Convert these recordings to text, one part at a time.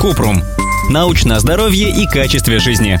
Купрум. Научное здоровье и качестве жизни.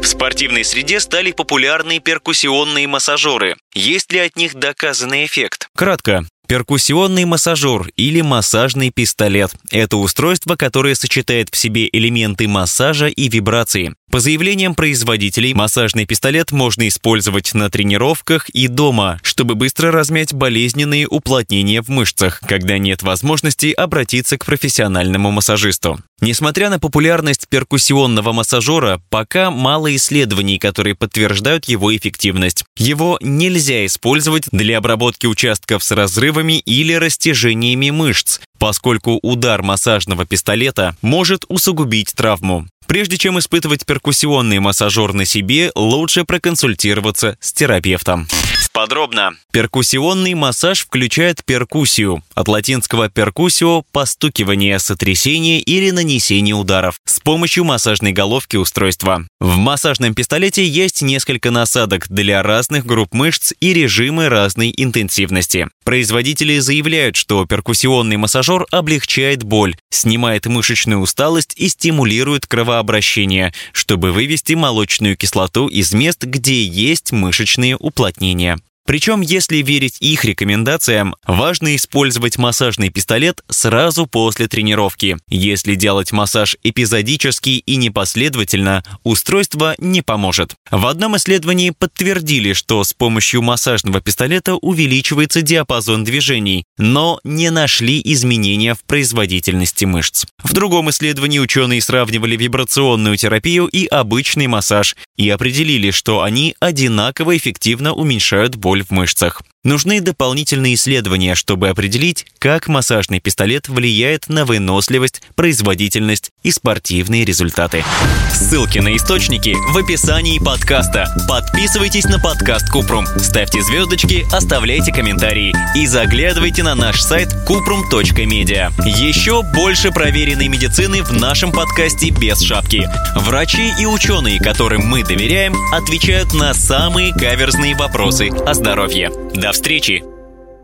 В спортивной среде стали популярны перкуссионные массажеры. Есть ли от них доказанный эффект? Кратко. Перкуссионный массажер или массажный пистолет – это устройство, которое сочетает в себе элементы массажа и вибрации. По заявлениям производителей, массажный пистолет можно использовать на тренировках и дома, чтобы быстро размять болезненные уплотнения в мышцах, когда нет возможности обратиться к профессиональному массажисту. Несмотря на популярность перкуссионного массажера, пока мало исследований, которые подтверждают его эффективность. Его нельзя использовать для обработки участков с разрывами или растяжениями мышц, поскольку удар массажного пистолета может усугубить травму. Прежде чем испытывать перкуссионный массажер на себе, лучше проконсультироваться с терапевтом. Подробно. Перкуссионный массаж включает перкуссию, от латинского перкуссио – постукивание, сотрясение или нанесение ударов, с помощью массажной головки устройства. В массажном пистолете есть несколько насадок для разных групп мышц и режимы разной интенсивности. Производители заявляют, что перкуссионный массажер облегчает боль, снимает мышечную усталость и стимулирует кровообращение, чтобы вывести молочную кислоту из мест, где есть мышечные уплотнения. Причем, если верить их рекомендациям, важно использовать массажный пистолет сразу после тренировки. Если делать массаж эпизодически и непоследовательно, устройство не поможет. В одном исследовании подтвердили, что с помощью массажного пистолета увеличивается диапазон движений, но не нашли изменения в производительности мышц. В другом исследовании ученые сравнивали вибрационную терапию и обычный массаж и определили, что они одинаково эффективно уменьшают боль в мышцах. Нужны дополнительные исследования, чтобы определить, как массажный пистолет влияет на выносливость, производительность и спортивные результаты. Ссылки на источники в описании подкаста. Подписывайтесь на подкаст Купрум, ставьте звездочки, оставляйте комментарии и заглядывайте на наш сайт kuprum.media. Еще больше проверенной медицины в нашем подкасте без шапки. Врачи и ученые, которым мы доверяем, отвечают на самые каверзные вопросы о здоровье. До встречи!